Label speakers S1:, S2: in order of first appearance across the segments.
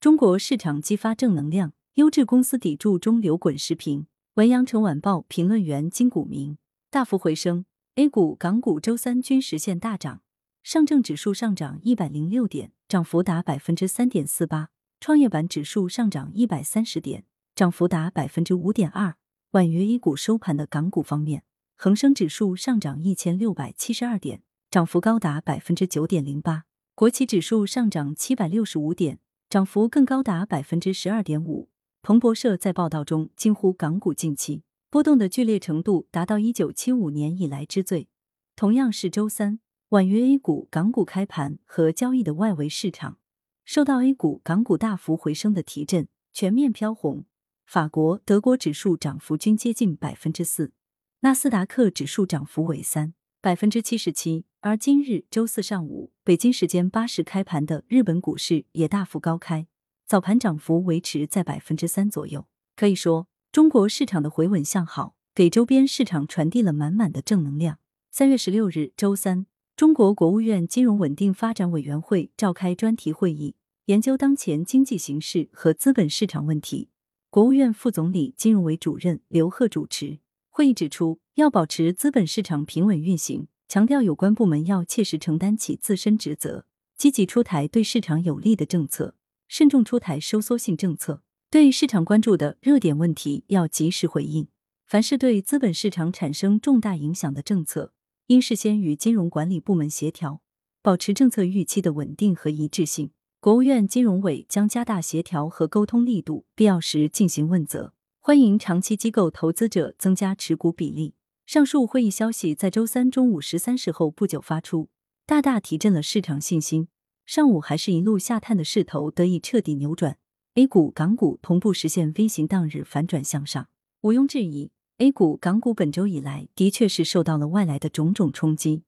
S1: 中国市场激发正能量，优质公司抵住中流滚时评。文阳城晚报评论员金谷明。大幅回升，A 股、港股周三均实现大涨，上证指数上涨一百零六点，涨幅达百分之三点四八；创业板指数上涨一百三十点，涨幅达百分之五点二。晚于 A 股收盘的港股方面，恒生指数上涨一千六百七十二点，涨幅高达百分之九点零八；国企指数上涨七百六十五点，涨幅更高达百分之十二点五。彭博社在报道中惊呼：“港股近期。”波动的剧烈程度达到一九七五年以来之最。同样是周三，晚于 A 股、港股开盘和交易的外围市场，受到 A 股、港股大幅回升的提振，全面飘红。法国、德国指数涨幅均接近百分之四，纳斯达克指数涨幅为三百分之七十七。而今日周四上午，北京时间八时开盘的日本股市也大幅高开，早盘涨幅维持在百分之三左右。可以说。中国市场的回稳向好，给周边市场传递了满满的正能量。三月十六日，周三，中国国务院金融稳定发展委员会召开专题会议，研究当前经济形势和资本市场问题。国务院副总理、金融委主任刘鹤主持会议，指出要保持资本市场平稳运行，强调有关部门要切实承担起自身职责，积极出台对市场有利的政策，慎重出台收缩性政策。对市场关注的热点问题要及时回应，凡是对资本市场产生重大影响的政策，应事先与金融管理部门协调，保持政策预期的稳定和一致性。国务院金融委将加大协调和沟通力度，必要时进行问责，欢迎长期机构投资者增加持股比例。上述会议消息在周三中午十三时后不久发出，大大提振了市场信心。上午还是一路下探的势头得以彻底扭转。A 股、港股同步实现 V 型当日反转向上，毋庸置疑，A 股、港股本周以来的确是受到了外来的种种冲击，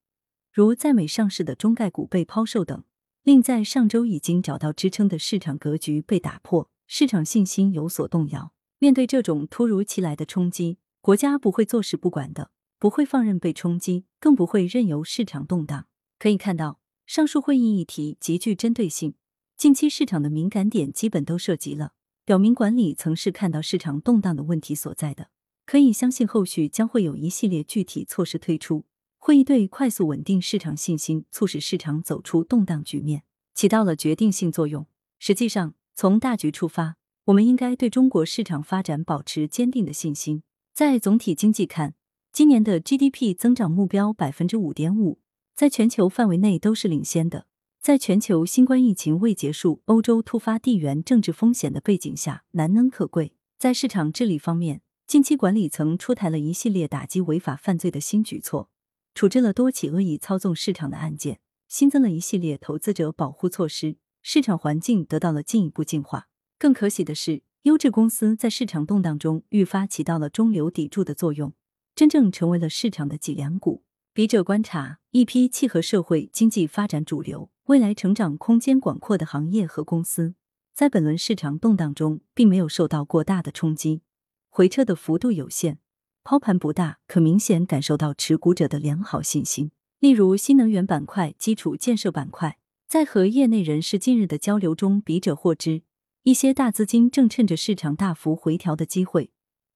S1: 如在美上市的中概股被抛售等，令在上周已经找到支撑的市场格局被打破，市场信心有所动摇。面对这种突如其来的冲击，国家不会坐视不管的，不会放任被冲击，更不会任由市场动荡。可以看到，上述会议议题极具针对性。近期市场的敏感点基本都涉及了，表明管理层是看到市场动荡的问题所在的，可以相信后续将会有一系列具体措施推出。会议对快速稳定市场信心、促使市场走出动荡局面起到了决定性作用。实际上，从大局出发，我们应该对中国市场发展保持坚定的信心。在总体经济看，今年的 GDP 增长目标百分之五点五，在全球范围内都是领先的。在全球新冠疫情未结束、欧洲突发地缘政治风险的背景下，难能可贵。在市场治理方面，近期管理层出台了一系列打击违法犯罪的新举措，处置了多起恶意操纵市场的案件，新增了一系列投资者保护措施，市场环境得到了进一步净化。更可喜的是，优质公司在市场动荡中愈发起到了中流砥柱的作用，真正成为了市场的脊梁骨。笔者观察，一批契合社会经济发展主流。未来成长空间广阔的行业和公司，在本轮市场动荡中，并没有受到过大的冲击，回撤的幅度有限，抛盘不大，可明显感受到持股者的良好信心。例如，新能源板块、基础建设板块，在和业内人士近日的交流中，笔者获知，一些大资金正趁着市场大幅回调的机会，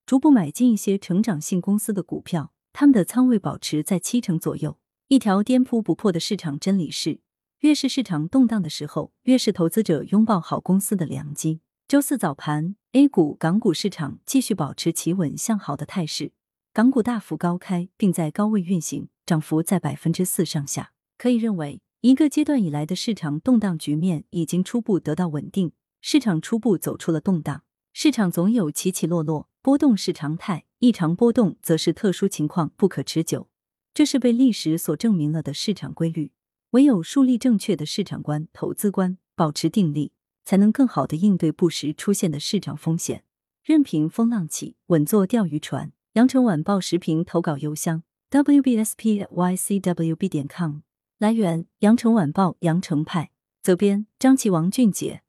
S1: 逐步买进一些成长性公司的股票，他们的仓位保持在七成左右。一条颠扑不破的市场真理是。越是市场动荡的时候，越是投资者拥抱好公司的良机。周四早盘，A 股、港股市场继续保持企稳向好的态势，港股大幅高开，并在高位运行，涨幅在百分之四上下。可以认为，一个阶段以来的市场动荡局面已经初步得到稳定，市场初步走出了动荡。市场总有起起落落，波动是常态，异常波动则是特殊情况，不可持久。这是被历史所证明了的市场规律。唯有树立正确的市场观、投资观，保持定力，才能更好的应对不时出现的市场风险。任凭风浪起，稳坐钓鱼船。羊城晚报时评投稿邮箱：wbspycwb 点 com。来源：羊城晚报羊城派。责编：张琪、王俊杰。